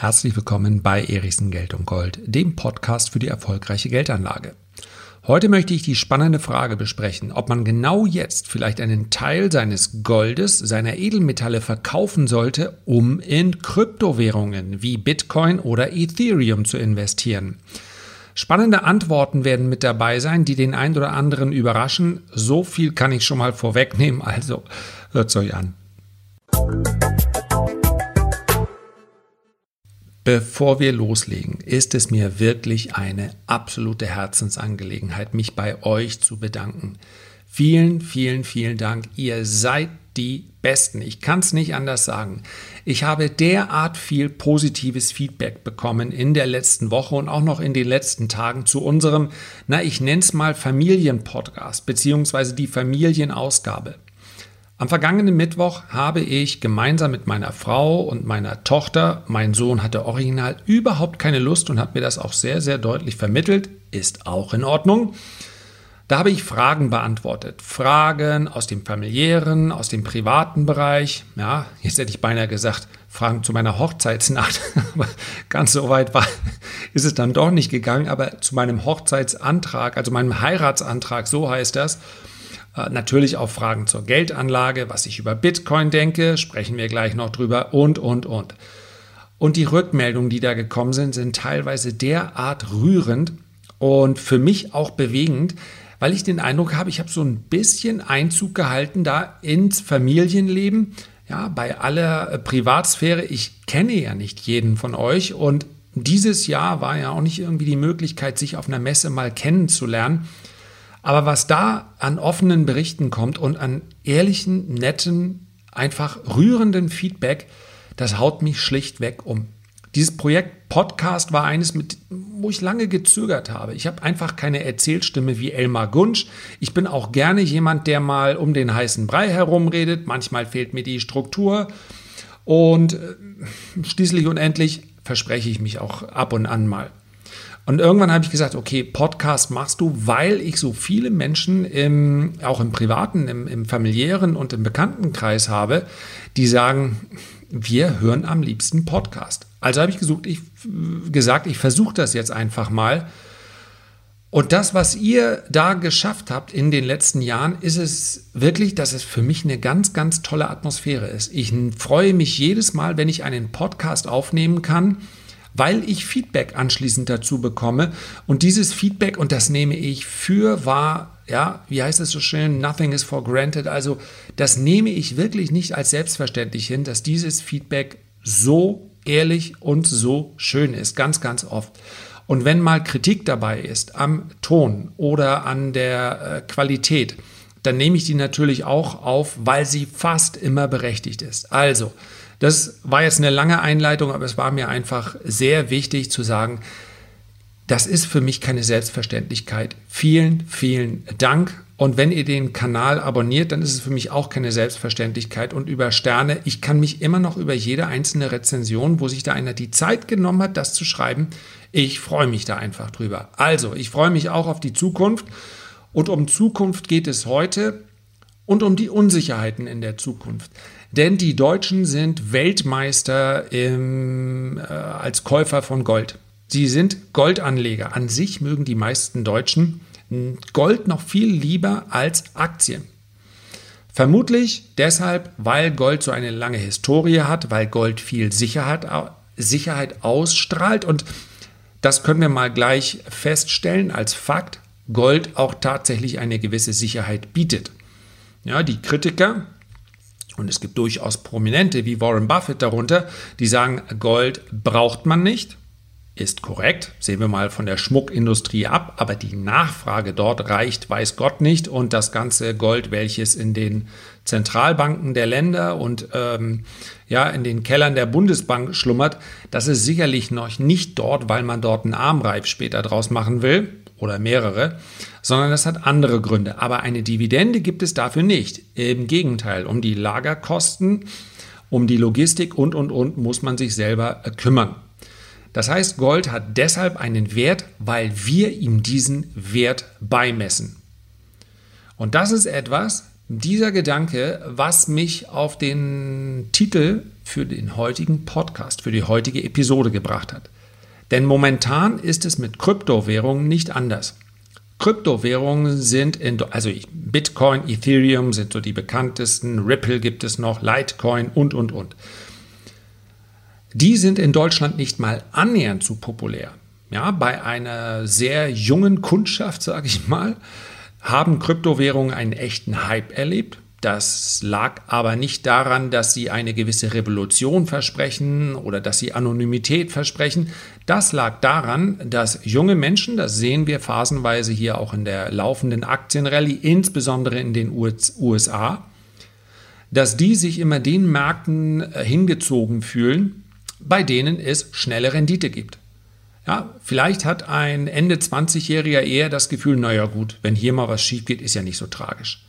Herzlich willkommen bei Erichsen Geld und Gold, dem Podcast für die erfolgreiche Geldanlage. Heute möchte ich die spannende Frage besprechen, ob man genau jetzt vielleicht einen Teil seines Goldes, seiner Edelmetalle verkaufen sollte, um in Kryptowährungen wie Bitcoin oder Ethereum zu investieren. Spannende Antworten werden mit dabei sein, die den einen oder anderen überraschen. So viel kann ich schon mal vorwegnehmen, also hört's euch an. Bevor wir loslegen, ist es mir wirklich eine absolute Herzensangelegenheit, mich bei euch zu bedanken. Vielen, vielen, vielen Dank. Ihr seid die Besten. Ich kann es nicht anders sagen. Ich habe derart viel positives Feedback bekommen in der letzten Woche und auch noch in den letzten Tagen zu unserem, na, ich nenne es mal Familienpodcast, beziehungsweise die Familienausgabe. Am vergangenen Mittwoch habe ich gemeinsam mit meiner Frau und meiner Tochter, mein Sohn hatte original überhaupt keine Lust und hat mir das auch sehr, sehr deutlich vermittelt, ist auch in Ordnung. Da habe ich Fragen beantwortet. Fragen aus dem familiären, aus dem privaten Bereich. Ja, jetzt hätte ich beinahe gesagt, Fragen zu meiner Hochzeitsnacht. Aber ganz so weit war, ist es dann doch nicht gegangen. Aber zu meinem Hochzeitsantrag, also meinem Heiratsantrag, so heißt das, natürlich auch Fragen zur Geldanlage, was ich über Bitcoin denke, sprechen wir gleich noch drüber und, und, und. Und die Rückmeldungen, die da gekommen sind, sind teilweise derart rührend und für mich auch bewegend, weil ich den Eindruck habe, ich habe so ein bisschen Einzug gehalten da ins Familienleben, ja, bei aller Privatsphäre. Ich kenne ja nicht jeden von euch und dieses Jahr war ja auch nicht irgendwie die Möglichkeit, sich auf einer Messe mal kennenzulernen. Aber was da an offenen Berichten kommt und an ehrlichen, netten, einfach rührenden Feedback, das haut mich schlichtweg um. Dieses Projekt Podcast war eines, mit, wo ich lange gezögert habe. Ich habe einfach keine Erzählstimme wie Elmar Gunsch. Ich bin auch gerne jemand, der mal um den heißen Brei herumredet. Manchmal fehlt mir die Struktur. Und äh, schließlich und endlich verspreche ich mich auch ab und an mal. Und irgendwann habe ich gesagt, okay, Podcast machst du, weil ich so viele Menschen im, auch im privaten, im, im familiären und im Bekanntenkreis habe, die sagen, wir hören am liebsten Podcast. Also habe ich gesucht, ich, gesagt, ich versuche das jetzt einfach mal. Und das, was ihr da geschafft habt in den letzten Jahren, ist es wirklich, dass es für mich eine ganz, ganz tolle Atmosphäre ist. Ich freue mich jedes Mal, wenn ich einen Podcast aufnehmen kann weil ich Feedback anschließend dazu bekomme. Und dieses Feedback, und das nehme ich für wahr, ja, wie heißt es so schön, nothing is for granted. Also das nehme ich wirklich nicht als selbstverständlich hin, dass dieses Feedback so ehrlich und so schön ist, ganz, ganz oft. Und wenn mal Kritik dabei ist am Ton oder an der äh, Qualität, dann nehme ich die natürlich auch auf, weil sie fast immer berechtigt ist. Also, das war jetzt eine lange Einleitung, aber es war mir einfach sehr wichtig zu sagen, das ist für mich keine Selbstverständlichkeit. Vielen, vielen Dank. Und wenn ihr den Kanal abonniert, dann ist es für mich auch keine Selbstverständlichkeit. Und über Sterne, ich kann mich immer noch über jede einzelne Rezension, wo sich da einer die Zeit genommen hat, das zu schreiben, ich freue mich da einfach drüber. Also, ich freue mich auch auf die Zukunft. Und um Zukunft geht es heute und um die Unsicherheiten in der Zukunft. Denn die Deutschen sind Weltmeister im, äh, als Käufer von Gold. Sie sind Goldanleger. An sich mögen die meisten Deutschen Gold noch viel lieber als Aktien. Vermutlich deshalb, weil Gold so eine lange Historie hat, weil Gold viel Sicherheit, Sicherheit ausstrahlt. Und das können wir mal gleich feststellen als Fakt. Gold auch tatsächlich eine gewisse Sicherheit bietet. Ja, die Kritiker, und es gibt durchaus Prominente wie Warren Buffett darunter, die sagen, Gold braucht man nicht. Ist korrekt, sehen wir mal von der Schmuckindustrie ab, aber die Nachfrage dort reicht, weiß Gott nicht. Und das ganze Gold, welches in den Zentralbanken der Länder und ähm, ja, in den Kellern der Bundesbank schlummert, das ist sicherlich noch nicht dort, weil man dort einen Armreif später draus machen will oder mehrere, sondern das hat andere Gründe. Aber eine Dividende gibt es dafür nicht. Im Gegenteil, um die Lagerkosten, um die Logistik und, und, und muss man sich selber äh, kümmern. Das heißt, Gold hat deshalb einen Wert, weil wir ihm diesen Wert beimessen. Und das ist etwas, dieser Gedanke, was mich auf den Titel für den heutigen Podcast, für die heutige Episode gebracht hat. Denn momentan ist es mit Kryptowährungen nicht anders. Kryptowährungen sind in, also Bitcoin, Ethereum sind so die bekanntesten, Ripple gibt es noch, Litecoin und, und, und. Die sind in Deutschland nicht mal annähernd zu populär. Ja, bei einer sehr jungen Kundschaft, sage ich mal, haben Kryptowährungen einen echten Hype erlebt. Das lag aber nicht daran, dass sie eine gewisse Revolution versprechen oder dass sie Anonymität versprechen. Das lag daran, dass junge Menschen, das sehen wir phasenweise hier auch in der laufenden Aktienrallye, insbesondere in den USA, dass die sich immer den Märkten äh, hingezogen fühlen, bei denen es schnelle Rendite gibt. Ja, vielleicht hat ein Ende 20-Jähriger eher das Gefühl, naja gut, wenn hier mal was schief geht, ist ja nicht so tragisch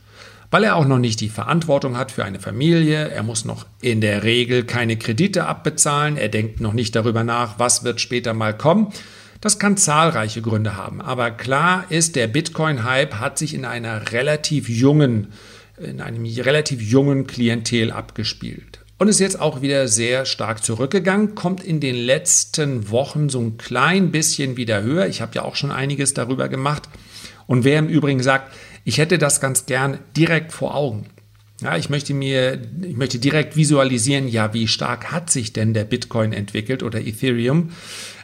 weil er auch noch nicht die Verantwortung hat für eine Familie, er muss noch in der Regel keine Kredite abbezahlen, er denkt noch nicht darüber nach, was wird später mal kommen. Das kann zahlreiche Gründe haben, aber klar ist, der Bitcoin-Hype hat sich in einer relativ jungen, in einem relativ jungen Klientel abgespielt und ist jetzt auch wieder sehr stark zurückgegangen, kommt in den letzten Wochen so ein klein bisschen wieder höher. Ich habe ja auch schon einiges darüber gemacht. Und wer im Übrigen sagt, ich hätte das ganz gern direkt vor Augen. Ja, ich möchte mir, ich möchte direkt visualisieren, ja, wie stark hat sich denn der Bitcoin entwickelt oder Ethereum?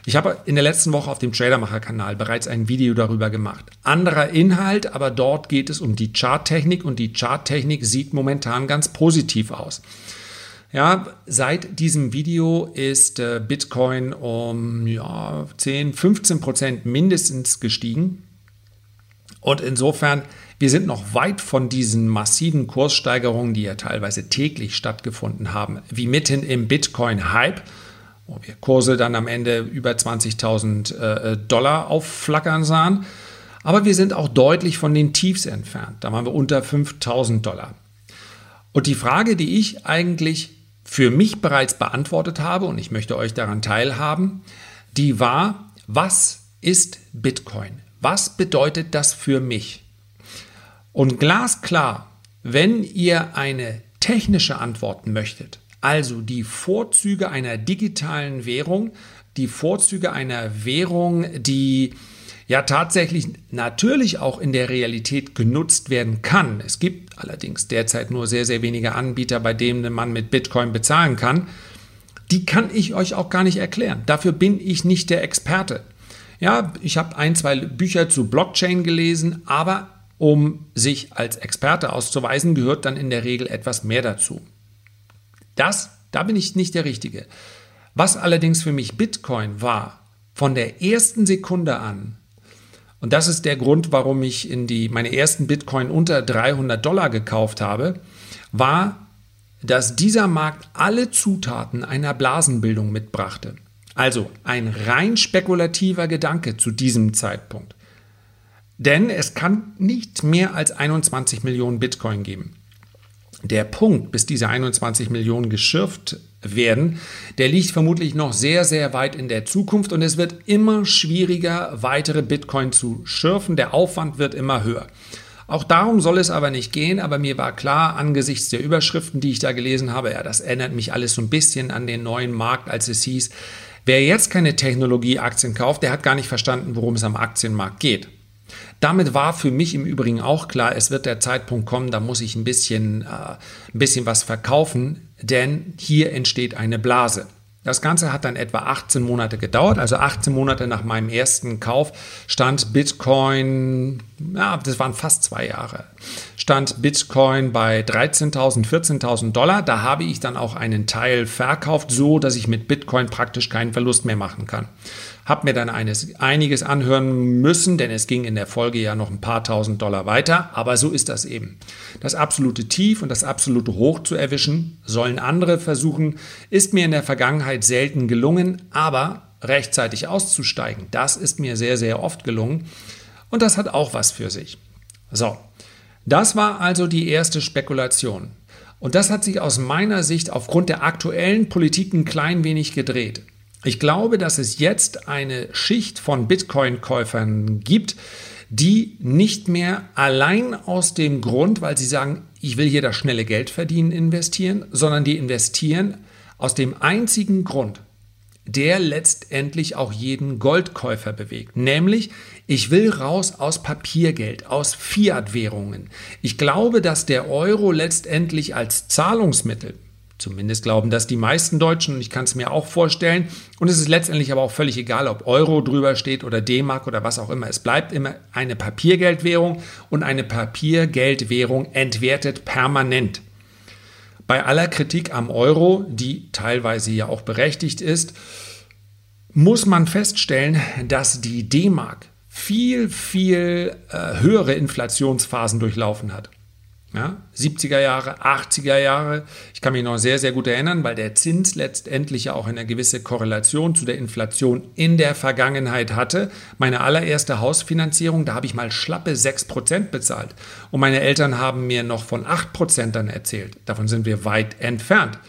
Ich habe in der letzten Woche auf dem Tradermacher-Kanal bereits ein Video darüber gemacht. Anderer Inhalt, aber dort geht es um die Charttechnik und die Charttechnik sieht momentan ganz positiv aus. Ja, seit diesem Video ist äh, Bitcoin um ja, 10, 15 Prozent mindestens gestiegen. Und insofern wir sind noch weit von diesen massiven Kurssteigerungen, die ja teilweise täglich stattgefunden haben, wie mitten im Bitcoin-Hype, wo wir Kurse dann am Ende über 20.000 äh, Dollar aufflackern sahen. Aber wir sind auch deutlich von den Tiefs entfernt. Da waren wir unter 5.000 Dollar. Und die Frage, die ich eigentlich für mich bereits beantwortet habe, und ich möchte euch daran teilhaben, die war, was ist Bitcoin? Was bedeutet das für mich? Und glasklar, wenn ihr eine technische Antwort möchtet, also die Vorzüge einer digitalen Währung, die Vorzüge einer Währung, die ja tatsächlich natürlich auch in der Realität genutzt werden kann. Es gibt allerdings derzeit nur sehr, sehr wenige Anbieter, bei denen man mit Bitcoin bezahlen kann. Die kann ich euch auch gar nicht erklären. Dafür bin ich nicht der Experte. Ja, ich habe ein, zwei Bücher zu Blockchain gelesen, aber um sich als Experte auszuweisen, gehört dann in der Regel etwas mehr dazu. Das, da bin ich nicht der Richtige. Was allerdings für mich Bitcoin war, von der ersten Sekunde an, und das ist der Grund, warum ich in die, meine ersten Bitcoin unter 300 Dollar gekauft habe, war, dass dieser Markt alle Zutaten einer Blasenbildung mitbrachte. Also ein rein spekulativer Gedanke zu diesem Zeitpunkt. Denn es kann nicht mehr als 21 Millionen Bitcoin geben. Der Punkt, bis diese 21 Millionen geschürft werden, der liegt vermutlich noch sehr, sehr weit in der Zukunft und es wird immer schwieriger, weitere Bitcoin zu schürfen. Der Aufwand wird immer höher. Auch darum soll es aber nicht gehen, aber mir war klar, angesichts der Überschriften, die ich da gelesen habe, ja, das erinnert mich alles so ein bisschen an den neuen Markt, als es hieß, wer jetzt keine Technologieaktien kauft, der hat gar nicht verstanden, worum es am Aktienmarkt geht. Damit war für mich im Übrigen auch klar, es wird der Zeitpunkt kommen, da muss ich ein bisschen, äh, ein bisschen was verkaufen, denn hier entsteht eine Blase. Das Ganze hat dann etwa 18 Monate gedauert. Also 18 Monate nach meinem ersten Kauf stand Bitcoin, ja, das waren fast zwei Jahre, stand Bitcoin bei 13.000, 14.000 Dollar. Da habe ich dann auch einen Teil verkauft, so dass ich mit Bitcoin praktisch keinen Verlust mehr machen kann. Habe mir dann eines, einiges anhören müssen, denn es ging in der Folge ja noch ein paar tausend Dollar weiter. Aber so ist das eben. Das absolute Tief und das absolute Hoch zu erwischen, sollen andere versuchen, ist mir in der Vergangenheit selten gelungen, aber rechtzeitig auszusteigen, das ist mir sehr, sehr oft gelungen. Und das hat auch was für sich. So, das war also die erste Spekulation. Und das hat sich aus meiner Sicht aufgrund der aktuellen Politik ein klein wenig gedreht. Ich glaube, dass es jetzt eine Schicht von Bitcoin-Käufern gibt, die nicht mehr allein aus dem Grund, weil sie sagen, ich will hier das schnelle Geld verdienen, investieren, sondern die investieren Aus dem einzigen Grund, der letztendlich auch jeden Goldkäufer bewegt. Nämlich, ich will raus aus Papiergeld, aus Fiat-Währungen. Ich glaube, dass der Euro letztendlich als Zahlungsmittel, zumindest glauben das die meisten Deutschen und ich kann es mir auch vorstellen, und es ist letztendlich aber auch völlig egal, ob Euro drüber steht oder D-Mark oder was auch immer. Es bleibt immer eine Papiergeldwährung und eine Papiergeldwährung entwertet permanent. Bei aller Kritik am Euro, die teilweise ja auch berechtigt ist, muss man feststellen, dass die D-Mark viel, viel äh, höhere Inflationsphasen durchlaufen hat. Ja, 70er Jahre, 80er Jahre. Ich kann mich noch sehr, sehr gut erinnern, weil der Zins letztendlich ja auch eine gewisse Korrelation zu der Inflation in der Vergangenheit hatte. Meine allererste Hausfinanzierung, da habe ich mal schlappe 6% bezahlt. Und meine Eltern haben mir noch von 8% dann erzählt. Davon sind wir weit entfernt.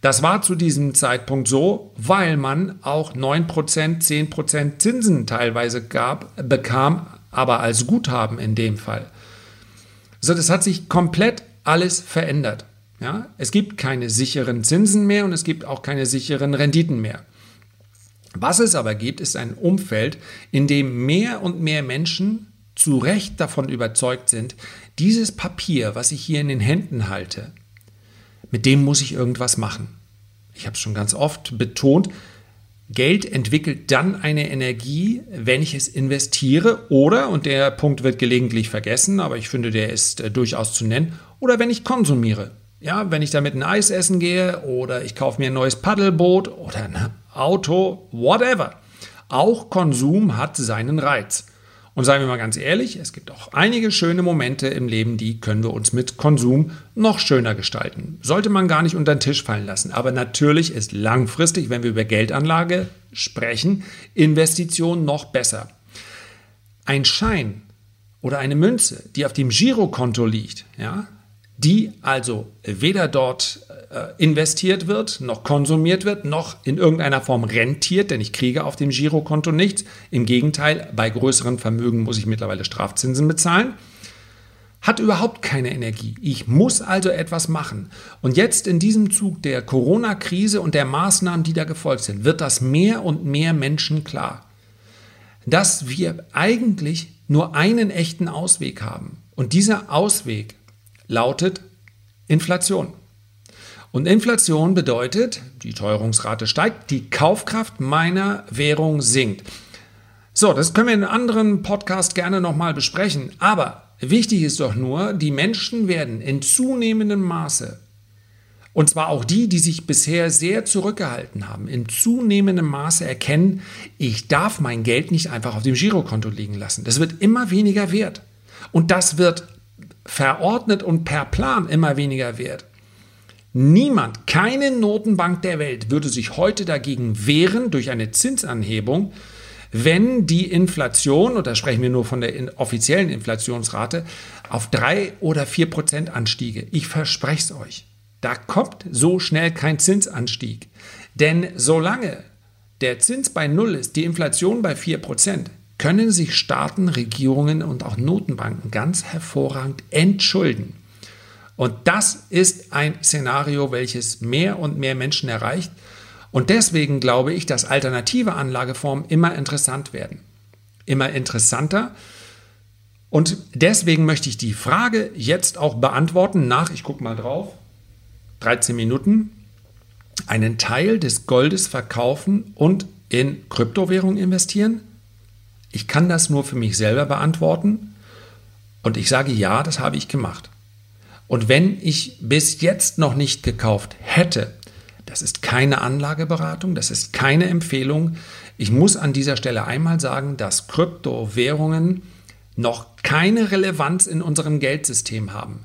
Das war zu diesem Zeitpunkt so, weil man auch 9%, 10% Zinsen teilweise gab, bekam, aber als Guthaben in dem Fall. So, das hat sich komplett alles verändert. Ja? Es gibt keine sicheren Zinsen mehr und es gibt auch keine sicheren Renditen mehr. Was es aber gibt, ist ein Umfeld, in dem mehr und mehr Menschen zu Recht davon überzeugt sind, dieses Papier, was ich hier in den Händen halte, mit dem muss ich irgendwas machen. Ich habe es schon ganz oft betont, Geld entwickelt dann eine Energie, wenn ich es investiere oder, und der Punkt wird gelegentlich vergessen, aber ich finde, der ist äh, durchaus zu nennen, oder wenn ich konsumiere. Ja, wenn ich damit ein Eis essen gehe oder ich kaufe mir ein neues Paddelboot oder ein Auto, whatever. Auch Konsum hat seinen Reiz. Und seien wir mal ganz ehrlich, es gibt auch einige schöne Momente im Leben, die können wir uns mit Konsum noch schöner gestalten. Sollte man gar nicht unter den Tisch fallen lassen. Aber natürlich ist langfristig, wenn wir über Geldanlage sprechen, Investition noch besser. Ein Schein oder eine Münze, die auf dem Girokonto liegt, ja, die also weder dort äh, investiert wird, noch konsumiert wird, noch in irgendeiner Form rentiert, denn ich kriege auf dem Girokonto nichts. Im Gegenteil, bei größeren Vermögen muss ich mittlerweile Strafzinsen bezahlen. Hat überhaupt keine Energie. Ich muss also etwas machen. Und jetzt in diesem Zug der Corona-Krise und der Maßnahmen, die da gefolgt sind, wird das mehr und mehr Menschen klar, dass wir eigentlich nur einen echten Ausweg haben. Und dieser Ausweg lautet Inflation. Und Inflation bedeutet, die Teuerungsrate steigt, die Kaufkraft meiner Währung sinkt. So, das können wir in einem anderen Podcast gerne nochmal besprechen. Aber wichtig ist doch nur, die Menschen werden in zunehmendem Maße, und zwar auch die, die sich bisher sehr zurückgehalten haben, in zunehmendem Maße erkennen, ich darf mein Geld nicht einfach auf dem Girokonto liegen lassen. Das wird immer weniger wert. Und das wird verordnet und per Plan immer weniger wert. Niemand, keine Notenbank der Welt würde sich heute dagegen wehren durch eine Zinsanhebung, wenn die Inflation, und da sprechen wir nur von der offiziellen Inflationsrate, auf drei oder vier Prozent anstiege. Ich verspreche es euch. Da kommt so schnell kein Zinsanstieg. Denn solange der Zins bei Null ist, die Inflation bei vier Prozent, können sich Staaten, Regierungen und auch Notenbanken ganz hervorragend entschulden. Und das ist ein Szenario, welches mehr und mehr Menschen erreicht. Und deswegen glaube ich, dass alternative Anlageformen immer interessant werden. Immer interessanter. Und deswegen möchte ich die Frage jetzt auch beantworten nach, ich gucke mal drauf, 13 Minuten, einen Teil des Goldes verkaufen und in Kryptowährung investieren? Ich kann das nur für mich selber beantworten und ich sage ja, das habe ich gemacht. Und wenn ich bis jetzt noch nicht gekauft hätte, das ist keine Anlageberatung, das ist keine Empfehlung. Ich muss an dieser Stelle einmal sagen, dass Kryptowährungen noch keine Relevanz in unserem Geldsystem haben.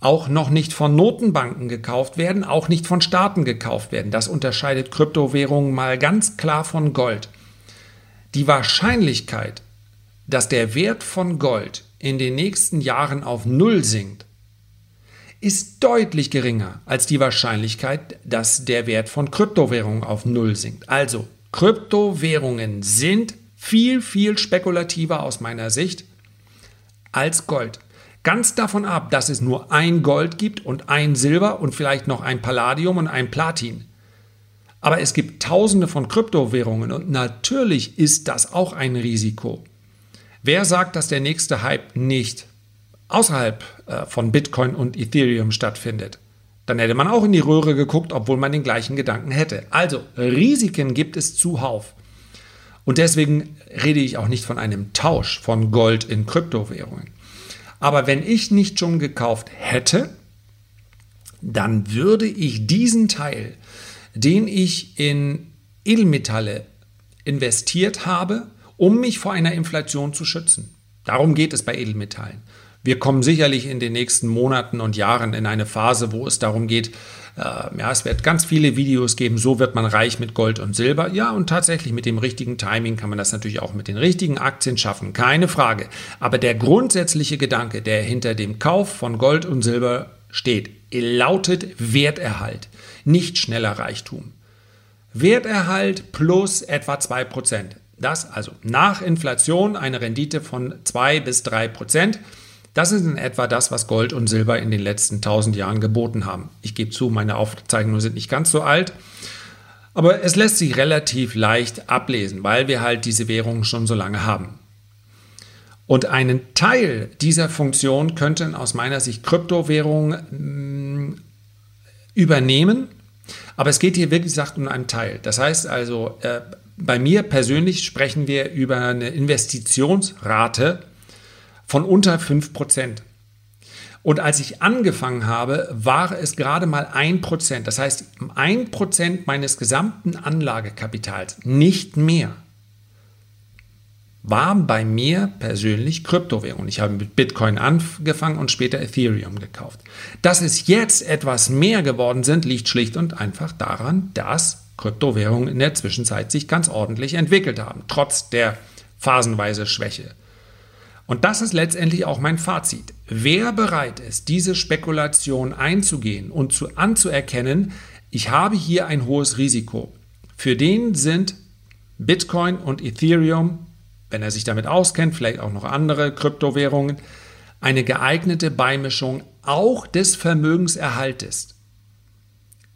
Auch noch nicht von Notenbanken gekauft werden, auch nicht von Staaten gekauft werden. Das unterscheidet Kryptowährungen mal ganz klar von Gold. Die Wahrscheinlichkeit, dass der Wert von Gold in den nächsten Jahren auf Null sinkt, ist deutlich geringer als die Wahrscheinlichkeit, dass der Wert von Kryptowährungen auf Null sinkt. Also, Kryptowährungen sind viel, viel spekulativer aus meiner Sicht als Gold. Ganz davon ab, dass es nur ein Gold gibt und ein Silber und vielleicht noch ein Palladium und ein Platin. Aber es gibt tausende von Kryptowährungen und natürlich ist das auch ein Risiko. Wer sagt, dass der nächste Hype nicht außerhalb äh, von Bitcoin und Ethereum stattfindet? Dann hätte man auch in die Röhre geguckt, obwohl man den gleichen Gedanken hätte. Also, Risiken gibt es zuhauf. Und deswegen rede ich auch nicht von einem Tausch von Gold in Kryptowährungen. Aber wenn ich nicht schon gekauft hätte, dann würde ich diesen Teil, den ich in Edelmetalle investiert habe, um mich vor einer Inflation zu schützen. Darum geht es bei Edelmetallen. Wir kommen sicherlich in den nächsten Monaten und Jahren in eine Phase, wo es darum geht, äh, ja, es wird ganz viele Videos geben, so wird man reich mit Gold und Silber. Ja, und tatsächlich mit dem richtigen Timing kann man das natürlich auch mit den richtigen Aktien schaffen, keine Frage. Aber der grundsätzliche Gedanke, der hinter dem Kauf von Gold und Silber steht, lautet Werterhalt, nicht schneller Reichtum. Werterhalt plus etwa 2%. Das also nach Inflation eine Rendite von 2 bis 3%. Das ist in etwa das, was Gold und Silber in den letzten 1000 Jahren geboten haben. Ich gebe zu, meine Aufzeichnungen sind nicht ganz so alt. Aber es lässt sich relativ leicht ablesen, weil wir halt diese Währungen schon so lange haben. Und einen Teil dieser Funktion könnten aus meiner Sicht Kryptowährungen mm, übernehmen. Aber es geht hier wirklich gesagt um einen Teil. Das heißt also, äh, bei mir persönlich sprechen wir über eine Investitionsrate von unter 5%. Und als ich angefangen habe, war es gerade mal 1%. Das heißt, 1% meines gesamten Anlagekapitals, nicht mehr war bei mir persönlich Kryptowährung. Ich habe mit Bitcoin angefangen und später Ethereum gekauft. Dass es jetzt etwas mehr geworden sind, liegt schlicht und einfach daran, dass Kryptowährungen in der Zwischenzeit sich ganz ordentlich entwickelt haben, trotz der phasenweise Schwäche. Und das ist letztendlich auch mein Fazit. Wer bereit ist, diese Spekulation einzugehen und zu, anzuerkennen, ich habe hier ein hohes Risiko, für den sind Bitcoin und Ethereum wenn er sich damit auskennt, vielleicht auch noch andere Kryptowährungen, eine geeignete Beimischung auch des Vermögenserhaltes.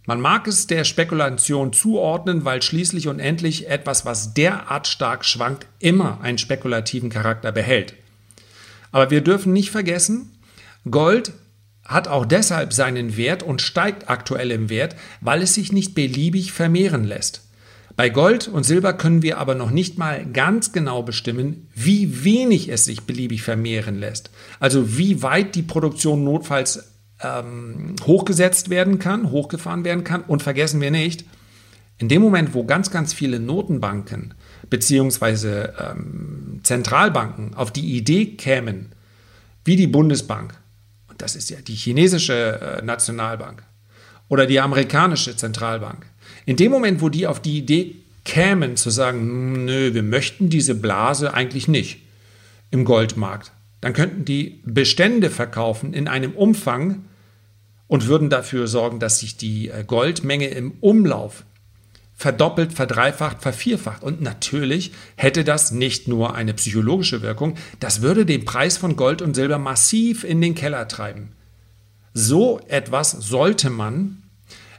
Man mag es der Spekulation zuordnen, weil schließlich und endlich etwas, was derart stark schwankt, immer einen spekulativen Charakter behält. Aber wir dürfen nicht vergessen, Gold hat auch deshalb seinen Wert und steigt aktuell im Wert, weil es sich nicht beliebig vermehren lässt. Bei Gold und Silber können wir aber noch nicht mal ganz genau bestimmen, wie wenig es sich beliebig vermehren lässt. Also wie weit die Produktion notfalls ähm, hochgesetzt werden kann, hochgefahren werden kann. Und vergessen wir nicht, in dem Moment, wo ganz, ganz viele Notenbanken bzw. ähm, Zentralbanken auf die Idee kämen, wie die Bundesbank, und das ist ja die chinesische äh, Nationalbank oder die amerikanische Zentralbank, in dem Moment, wo die auf die Idee kämen, zu sagen, hm, nö, wir möchten diese Blase eigentlich nicht im Goldmarkt, dann könnten die Bestände verkaufen in einem Umfang und würden dafür sorgen, dass sich die äh, Goldmenge im Umlauf verdoppelt, verdreifacht, vervierfacht. Und natürlich hätte das nicht nur eine psychologische Wirkung, das würde den Preis von Gold und Silber massiv in den Keller treiben. So etwas sollte man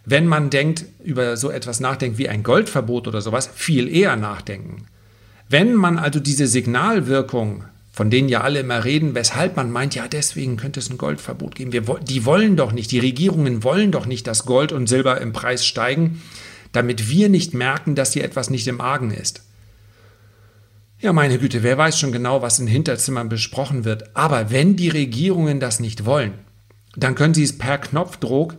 wenn man denkt, über so etwas nachdenkt wie ein Goldverbot oder sowas, viel eher nachdenken. Wenn man also diese Signalwirkung, von denen ja alle immer reden, weshalb man meint, ja, deswegen könnte es ein Goldverbot geben. Wir, die wollen doch nicht, die Regierungen wollen doch nicht, dass Gold und Silber im Preis steigen, damit wir nicht merken, dass hier etwas nicht im Argen ist. Ja, meine Güte, wer weiß schon genau, was in Hinterzimmern besprochen wird. Aber wenn die Regierungen das nicht wollen, dann können sie es per Knopfdruck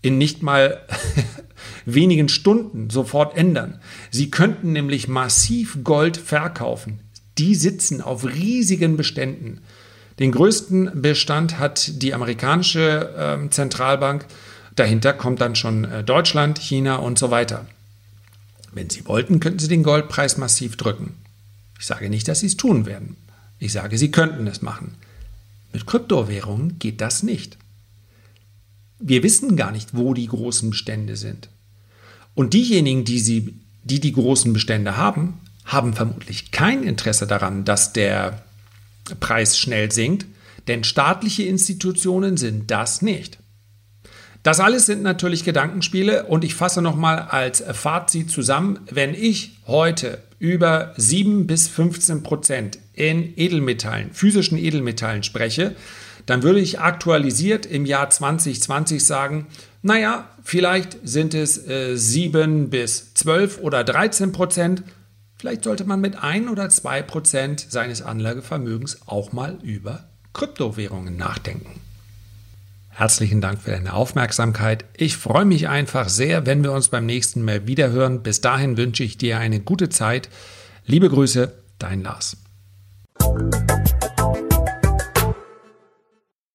in nicht mal wenigen Stunden sofort ändern. Sie könnten nämlich massiv Gold verkaufen. Die sitzen auf riesigen Beständen. Den größten Bestand hat die amerikanische äh, Zentralbank. Dahinter kommt dann schon äh, Deutschland, China und so weiter. Wenn Sie wollten, könnten Sie den Goldpreis massiv drücken. Ich sage nicht, dass Sie es tun werden. Ich sage, Sie könnten es machen. Mit Kryptowährungen geht das nicht. Wir wissen gar nicht, wo die großen Bestände sind. Und diejenigen, die, sie, die die großen Bestände haben, haben vermutlich kein Interesse daran, dass der Preis schnell sinkt, denn staatliche Institutionen sind das nicht. Das alles sind natürlich Gedankenspiele und ich fasse nochmal als Fazit zusammen. Wenn ich heute über 7 bis 15 Prozent in Edelmetallen, physischen Edelmetallen spreche, dann würde ich aktualisiert im Jahr 2020 sagen, naja, vielleicht sind es äh, 7 bis 12 oder 13 Prozent. Vielleicht sollte man mit 1 oder 2 Prozent seines Anlagevermögens auch mal über Kryptowährungen nachdenken. Herzlichen Dank für deine Aufmerksamkeit. Ich freue mich einfach sehr, wenn wir uns beim nächsten Mal wiederhören. Bis dahin wünsche ich dir eine gute Zeit. Liebe Grüße, dein Lars.